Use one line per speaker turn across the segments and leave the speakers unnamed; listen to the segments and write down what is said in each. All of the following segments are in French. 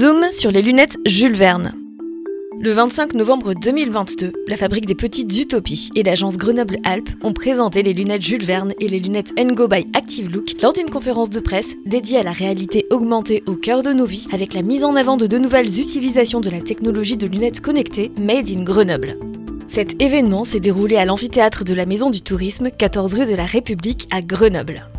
Zoom sur les lunettes Jules Verne. Le 25 novembre 2022, la fabrique des petites utopies et l'agence Grenoble-Alpes ont présenté les lunettes Jules Verne et les lunettes Ngo by Active Look lors d'une conférence de presse dédiée à la réalité augmentée au cœur de nos vies avec la mise en avant de de nouvelles utilisations de la technologie de lunettes connectées Made in Grenoble. Cet événement s'est déroulé à l'amphithéâtre de la Maison du Tourisme, 14 rue de la République à Grenoble.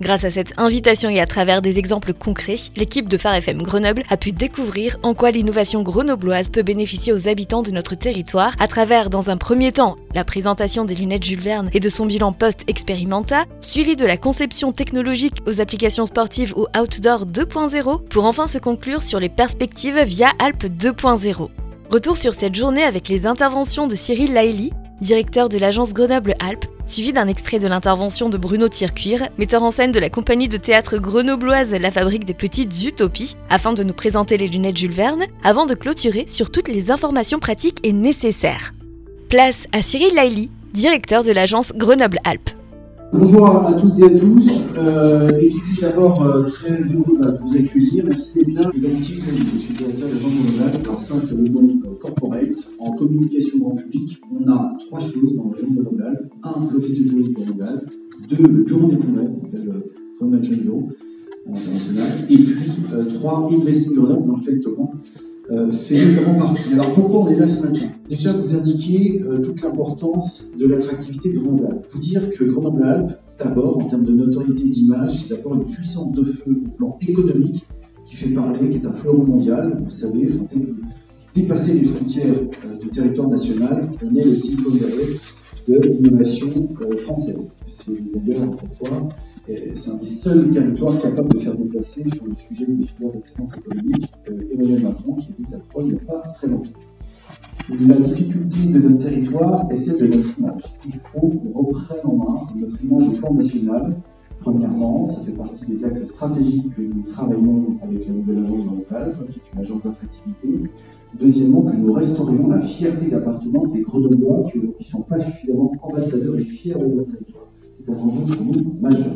Grâce à cette invitation et à travers des exemples concrets, l'équipe de Phare Grenoble a pu découvrir en quoi l'innovation grenobloise peut bénéficier aux habitants de notre territoire à travers, dans un premier temps, la présentation des lunettes Jules Verne et de son bilan post-expérimenta, suivi de la conception technologique aux applications sportives ou outdoor 2.0, pour enfin se conclure sur les perspectives via Alpes 2.0. Retour sur cette journée avec les interventions de Cyril Laili, directeur de l'agence Grenoble-Alpes, suivi d'un extrait de l'intervention de Bruno Tircuir, metteur en scène de la compagnie de théâtre grenobloise La Fabrique des Petites Utopies, afin de nous présenter les lunettes Jules Verne, avant de clôturer sur toutes les informations pratiques et nécessaires. Place à Cyril Laili, directeur de l'agence Grenoble-Alpes.
Bonjour à toutes et à tous. Euh, écoutez, d'abord, euh, très heureux de vous accueillir. Merci d'être là. Et merci, je suis directeur de. Alors ça, c'est le monde corporate. En communication grand public, on a trois choses dans le monde Grenoble. Un, l'office de tourisme Grenoble. Deux, le bureau des congrès, on appelle le Convention Bureau international. Et puis, euh, trois, Investing Grenoble, dans lequel Thomas euh, fait notamment partie. Alors pourquoi on est là ce matin? Déjà vous indiquer euh, toute l'importance de l'attractivité de Grenoble-Alpes. Vous dire que Grenoble-Alpes, d'abord en termes de notoriété d'image, c'est d'abord une puissance de feu au plan économique qui fait parler, qui est un fleuron mondial. Vous savez, faut dépasser les frontières euh, du territoire national, on est le Silicon de l'innovation française. C'est d'ailleurs pourquoi c'est un des seuls territoires capables de faire déplacer sur le sujet des filières d'excellence économique euh, Emmanuel Macron, qui est à Paul il n'y a pas très longtemps. La difficulté de notre territoire est celle de notre image. Il faut qu'on reprenne en main notre image au plan national. Premièrement, ça fait partie des axes stratégiques que nous travaillons avec la nouvelle agence locale, qui est une agence d'attractivité. Deuxièmement, que nous restaurions la fierté d'appartenance des Grenoblois qui aujourd'hui ne sont pas suffisamment ambassadeurs et fiers de leur territoire. C'est un enjeu pour nous majeur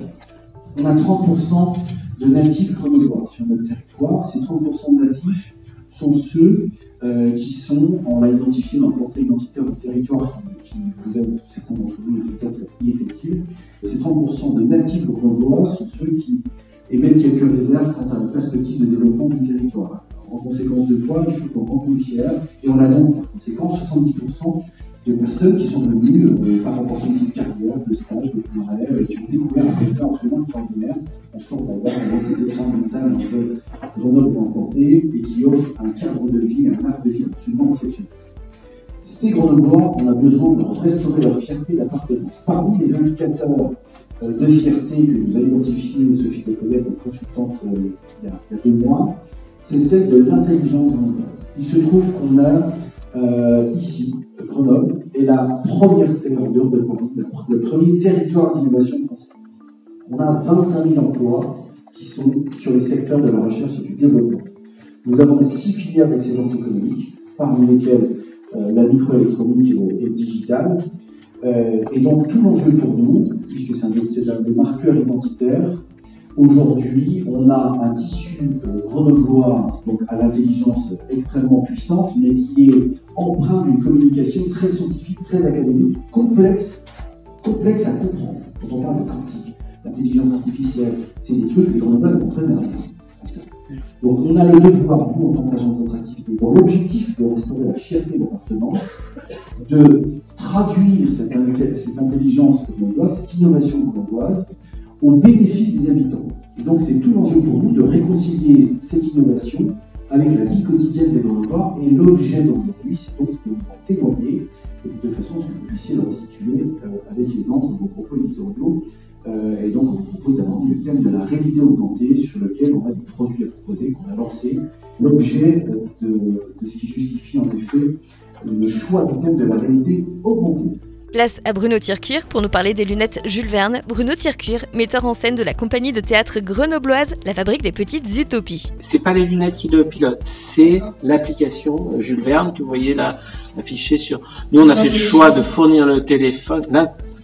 on a 30% de natifs grenoblois sur notre territoire. Ces 30% de natifs sont ceux euh, qui sont, on l'a identifié dans le portrait identitaire du territoire qui, vous aide, certains d'entre vous peut-être y. Ces 30% de natifs grenoblois sont ceux qui émettent quelques réserves quant à la perspective de développement du territoire. En conséquence de quoi, il faut qu'on fiers et on a donc en conséquence 70% de personnes qui sont venues euh, par opportunité de carrière, de stage, de rêve, et qui ont découvert un territoire absolument extraordinaire. On sort d'avoir dans cette écran mental entre Grenoble implanté et qui offre un cadre de vie, un arc de vie absolument exceptionnel. Ces Grenoblois, on a besoin de restaurer leur fierté d'appartenance. Parmi les indicateurs euh, de fierté que nous a identifié Sophie Lecolet, notre consultante, euh, il, y a, il, y a, deux mois, c'est celle de l'intelligence grenobloise. Il se trouve qu'on a euh, ici, Grenoble, est la première terre de le premier territoire d'innovation français. On a 25 000 emplois qui sont sur les secteurs de la recherche et du développement. Nous avons six filières d'excellence économique, parmi lesquelles euh, la microélectronique et le digital. Euh, et donc tout l'enjeu pour nous, puisque c'est un, des marqueurs identitaires, Aujourd'hui, on a un tissu grenoblois donc à l'intelligence extrêmement puissante, mais qui est empreint d'une communication très scientifique, très académique, complexe, complexe à comprendre. Quand on parle de quantique, d'intelligence artificielle, c'est des trucs que les grenoblois ne comprennent rien. Donc on a le devoir, nous, en tant qu'agence d'attractivité, dans l'objectif de restaurer la fierté d'appartenance, de traduire cette, cette intelligence grenobloise, cette innovation grenobloise, au bénéfice des habitants. Et donc c'est tout l'enjeu pour nous de réconcilier cette innovation avec la vie quotidienne des Grenoblois et l'objet d'aujourd'hui, c'est donc de vous en témoigner de façon à ce que vous puissiez le restituer euh, avec les de vos propos éditoriaux. Euh, et donc on vous propose d'aborder le thème de la réalité augmentée sur lequel on a des produits à proposer, qu'on a lancé, l'objet euh, de, de ce qui justifie en effet le choix du thème de la réalité augmentée.
Place à Bruno Tircuir pour nous parler des lunettes Jules Verne. Bruno Tircuir, metteur en scène de la compagnie de théâtre grenobloise, la fabrique des petites utopies.
C'est pas les lunettes qui le pilotent, c'est l'application Jules Verne que vous voyez là affichée sur. Nous, on a fait le choix de fournir le téléphone,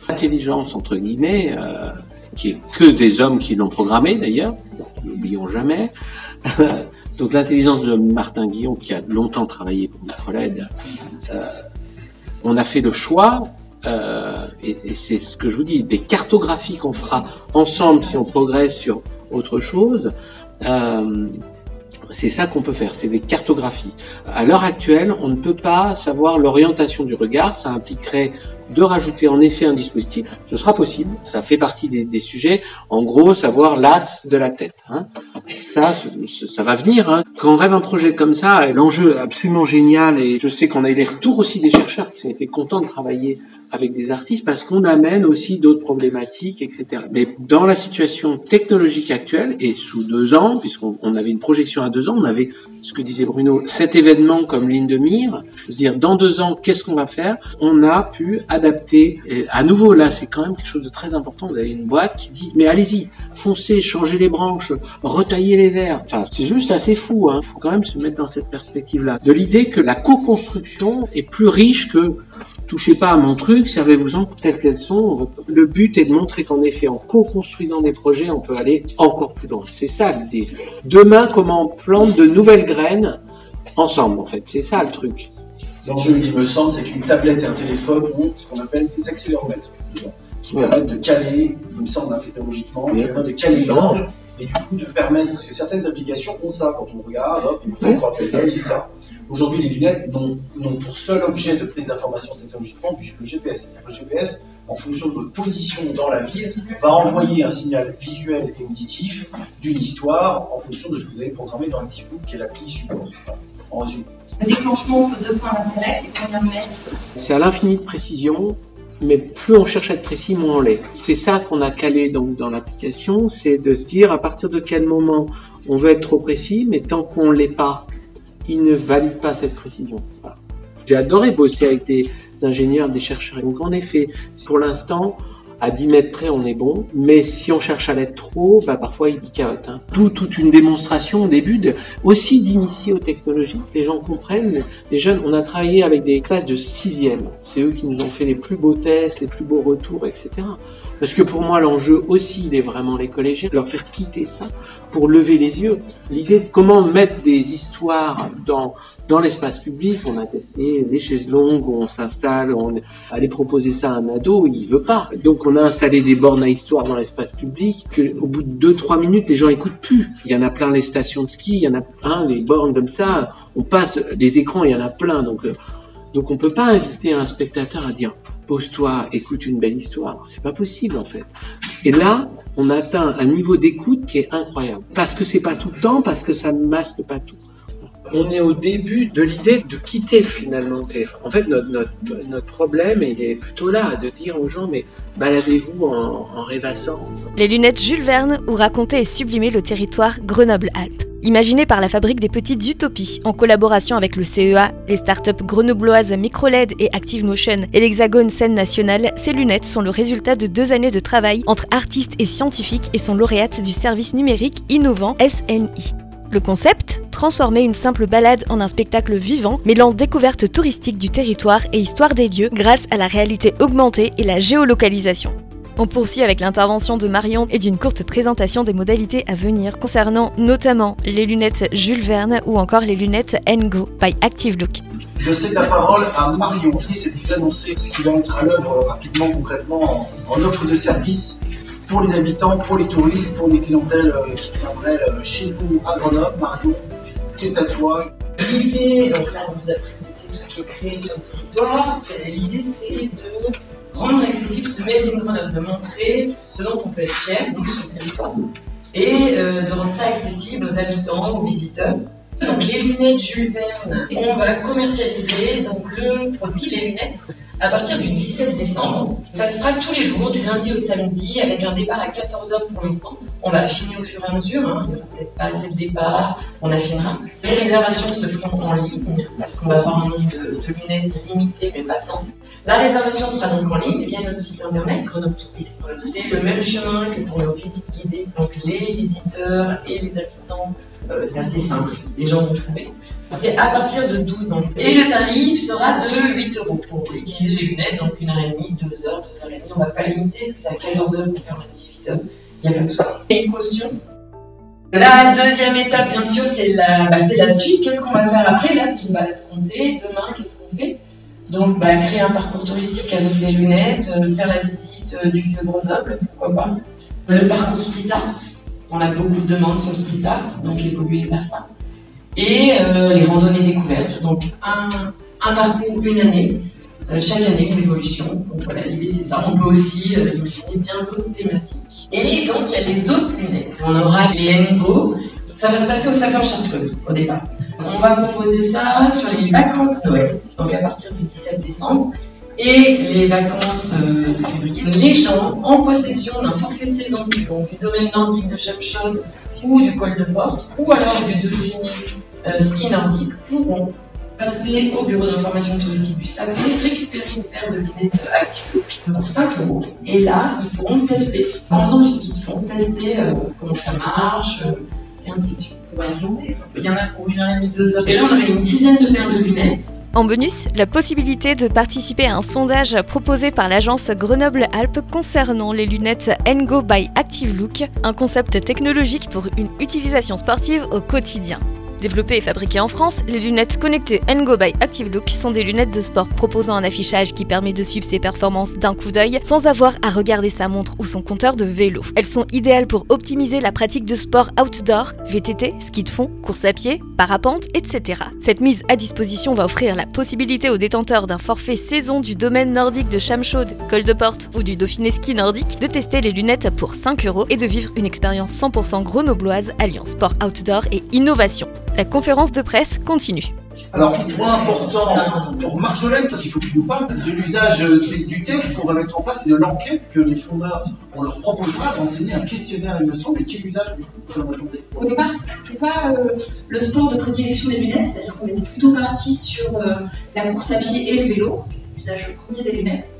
l'intelligence entre guillemets. Euh, qui est que des hommes qui l'ont programmé d'ailleurs, n'oublions jamais. Donc l'intelligence de Martin Guillon, qui a longtemps travaillé pour Microled, euh, on a fait le choix, euh, et, et c'est ce que je vous dis, des cartographies qu'on fera ensemble si on progresse sur autre chose. Euh, c'est ça qu'on peut faire, c'est des cartographies. À l'heure actuelle, on ne peut pas savoir l'orientation du regard, ça impliquerait de rajouter en effet un dispositif. Ce sera possible, ça fait partie des, des sujets. En gros, savoir l'axe de la tête. Hein. Ça, ça va venir. Hein. Quand on rêve un projet comme ça, l'enjeu absolument génial, et je sais qu'on a eu les retours aussi des chercheurs qui ont été contents de travailler avec des artistes parce qu'on amène aussi d'autres problématiques, etc. Mais dans la situation technologique actuelle, et sous deux ans, puisqu'on avait une projection à deux ans, on avait, ce que disait Bruno, cet événement comme ligne de mire, se dire dans deux ans, qu'est-ce qu'on va faire? On a pu adapter, et à nouveau là, c'est quand même quelque chose de très important, vous avez une boîte qui dit, mais allez-y, foncez, changez les branches, retaillez les verres. Enfin, c'est juste assez fou, il hein. faut quand même se mettre dans cette perspective-là. De l'idée que la co-construction est plus riche que touchez pas à mon truc, servez-vous-en telles qu'elles sont. Le but est de montrer qu'en effet, en co-construisant des projets, on peut aller encore plus loin. C'est ça l'idée. Demain, comment on plante de nouvelles graines ensemble, en fait. C'est ça le truc.
L'enjeu, il me semble, c'est qu'une tablette et un téléphone ont ce qu'on appelle des accéléromètres, qui permettent de caler, il me semble, technologiquement, qui permettent de caler l'angle et du coup de permettre, parce que certaines applications ont ça, quand on regarde, hop, on peut ça, etc. Aujourd'hui, les lunettes n'ont pour seul objet de prise d'information technologiquement le GPS. Le GPS, en fonction de votre position dans la ville, va envoyer un signal visuel et auditif d'une histoire en fonction de ce que vous avez programmé dans Activebook, qui est l'appli support. En résumé.
Le déclenchement entre deux points d'intérêt, c'est combien de mètres?
C'est à l'infini de précision mais plus on cherche à être précis, moins on l'est. C'est ça qu'on a calé donc dans l'application, c'est de se dire à partir de quel moment on veut être trop précis, mais tant qu'on l'est pas, il ne valide pas cette précision. J'ai adoré bosser avec des ingénieurs, des chercheurs. Donc en effet, pour l'instant, à 10 mètres près, on est bon, mais si on cherche à l'être trop, bah, parfois il picote. Hein. Tout, toute une démonstration au début, aussi d'initier aux technologies, les gens comprennent. Les jeunes, on a travaillé avec des classes de sixième. C'est eux qui nous ont fait les plus beaux tests, les plus beaux retours, etc. Parce que pour moi, l'enjeu aussi, il est vraiment les collégiens, leur faire quitter ça pour lever les yeux. L'idée de comment mettre des histoires dans, dans l'espace public, on a testé des chaises longues, on s'installe, on allait proposer ça à un ado, il veut pas. Donc on a installé des bornes à histoire dans l'espace public, que au bout de 2-3 minutes, les gens écoutent plus. Il y en a plein les stations de ski, il y en a plein les bornes comme ça, on passe les écrans, il y en a plein. Donc, euh, donc on peut pas inviter un spectateur à dire pose-toi, écoute une belle histoire. C'est pas possible en fait. Et là, on atteint un niveau d'écoute qui est incroyable. Parce que c'est pas tout le temps, parce que ça ne masque pas tout. On est au début de l'idée de quitter finalement le téléphone. En fait, notre, notre, problème, il est plutôt là, de dire aux gens, mais baladez-vous en, en rêvassant.
Les lunettes Jules Verne ou raconter et sublimer le territoire Grenoble-Alpes. Imaginé par la Fabrique des Petites Utopies, en collaboration avec le CEA, les startups grenobloises Microled et ActiveMotion et l'Hexagone Scène Nationale, ces lunettes sont le résultat de deux années de travail entre artistes et scientifiques et sont lauréates du service numérique innovant SNI. Le concept Transformer une simple balade en un spectacle vivant, mêlant découverte touristique du territoire et histoire des lieux grâce à la réalité augmentée et la géolocalisation. On poursuit avec l'intervention de Marion et d'une courte présentation des modalités à venir concernant notamment les lunettes Jules Verne ou encore les lunettes Ngo by Active Look.
Je cède la parole à Marion qui c'est de vous annoncer ce qui va être à l'œuvre rapidement, concrètement, en, offre de service pour les habitants, pour les touristes, pour les clientèles euh, qui viendraient euh, chez nous à Grenoble. Marion, c'est à toi.
L'idée, donc là on vous a présenté tout ce qui est créé sur le territoire, l'idée c'était de rendre accessible ce Made in Grenoble, de montrer ce dont on peut être fier donc, sur le territoire et euh, de rendre ça accessible aux habitants, aux visiteurs. Donc les lunettes Jules Verne, on va commercialiser donc le produit, les lunettes, à partir du 17 décembre. Ça se fera tous les jours, du lundi au samedi, avec un départ à 14h pour l'instant. On va affiner au fur et à mesure, hein. il n'y aura peut-être pas assez de départ, on affinera. Les réservations se feront en ligne, parce qu'on va avoir un nombre de, lunettes limité, mais pas tant. La réservation sera donc en ligne via notre site internet Grenoble. C'est le même chemin que pour nos visites guidées. Donc les visiteurs et les habitants, euh, c'est assez simple, les gens vont trouver. C'est à partir de 12 ans. Et le tarif sera de 8 euros pour utiliser les lunettes, donc une heure et demie, 2 heures, 2 heures et demie. On ne va pas limiter, c'est à 14 heures qu'on ferme à 18 heures. Il n'y a pas de souci. Et caution. La deuxième étape, bien sûr, c'est la, bah, la suite. Qu'est-ce qu'on va faire après? Là, c'est une balade comptée. Demain, qu'est-ce qu'on fait? Donc, bah, créer un parcours touristique avec des lunettes, euh, faire la visite euh, du vieux Grenoble, pourquoi pas. Le parcours street art, on a beaucoup de demandes sur le street art, donc évoluer vers ça. Et euh, les randonnées découvertes, donc un, parcours, une année, euh, chaque année une évolution. Donc voilà, l'idée c'est ça. On peut aussi imaginer bien d'autres thématiques. Et donc il y a les autres lunettes. On aura les Ngo. Ça va se passer au Sacre Chartreuse au départ. On va proposer ça sur les vacances de Noël, donc à partir du 17 décembre, et les vacances euh, de février. Les gens en possession d'un forfait saison, du domaine nordique de Chapchaude ou du col de Porte, ou alors du Dauphiné euh, ski nordique, pourront passer au bureau d'information touristique du Sacré, récupérer une paire de lunettes Active pour 5 euros. Et là, ils pourront tester, en faisant du ski de fond, tester euh, comment ça marche, euh, et ainsi de suite.
Voilà, journée.
Il y en a pour une heure et demie, deux heures. Et là, on aurait une dizaine de paires de lunettes.
En bonus, la possibilité de participer à un sondage proposé par l'agence Grenoble-Alpes concernant les lunettes Ngo by Active Look, un concept technologique pour une utilisation sportive au quotidien. Développées et fabriquées en France, les lunettes connectées Ngo by Active Look sont des lunettes de sport proposant un affichage qui permet de suivre ses performances d'un coup d'œil sans avoir à regarder sa montre ou son compteur de vélo. Elles sont idéales pour optimiser la pratique de sport outdoor, VTT, ski de fond, course à pied, parapente, etc. Cette mise à disposition va offrir la possibilité aux détenteurs d'un forfait saison du domaine nordique de Chamchaude, Col de Porte ou du Dauphiné ski nordique de tester les lunettes pour 5 euros et de vivre une expérience 100% grenobloise alliant sport outdoor et innovation. La conférence de presse continue.
Alors, point important pour Marjolaine, parce qu'il faut que tu nous parles de l'usage euh, du test qu'on va mettre en place et de l'enquête que les fondeurs, on leur proposera d'enseigner un questionnaire, il me semble, et quel usage du coup vous en attendez
Au départ, c'était pas euh, le sport de prédilection des lunettes, c'est-à-dire qu'on était plutôt parti sur euh, la course à pied et le vélo, c'était l'usage premier des lunettes.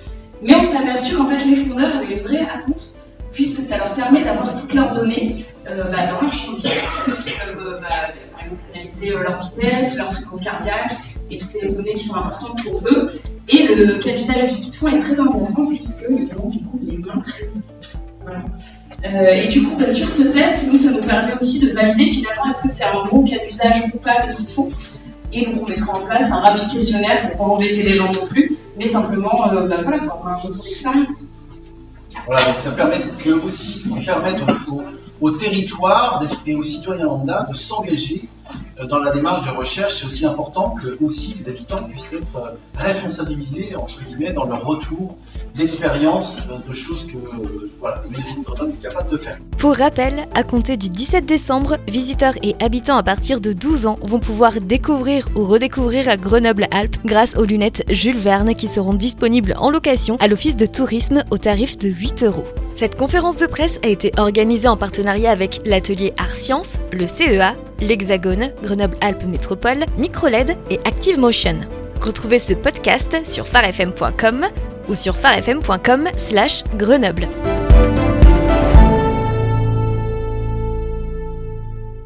Mais on s'est aperçu qu'en fait, les fondeurs avaient une vraie attente, puisque ça leur permet d'avoir toutes leurs données euh, bah, dans leur champ de analyser euh, leur vitesse, leur fréquence cardiaque et toutes les données qui sont importantes pour eux. Et le cas d'usage de fond est très intéressant, puisqu'ils ont du coup les mains. Voilà. Euh, et du coup, bah, sur ce test, nous, ça nous permet aussi de valider finalement est-ce que c'est un bon cas d'usage ou pas ski de fond. Et donc, on mettra en place un rapide questionnaire pour pas embêter les gens non plus, mais simplement euh, bah, voilà, pour avoir un retour d'expérience.
Voilà, donc ça permet que aussi permettre au, territoire et aux citoyens lambda de s'engager dans la démarche de recherche. C'est aussi important que aussi les habitants puissent être euh, responsabilisés entre guillemets dans leur retour d'expérience de choses que voilà, est capable de faire.
Pour rappel, à compter du 17 décembre, visiteurs et habitants à partir de 12 ans vont pouvoir découvrir ou redécouvrir Grenoble-Alpes grâce aux lunettes Jules Verne qui seront disponibles en location à l'office de tourisme au tarif de 8 euros. Cette conférence de presse a été organisée en partenariat avec l'atelier Art Science, le CEA, l'Hexagone, Grenoble-Alpes Métropole, Microled et Active Motion. Retrouvez ce podcast sur farfm.com ou sur farfm.com/grenoble.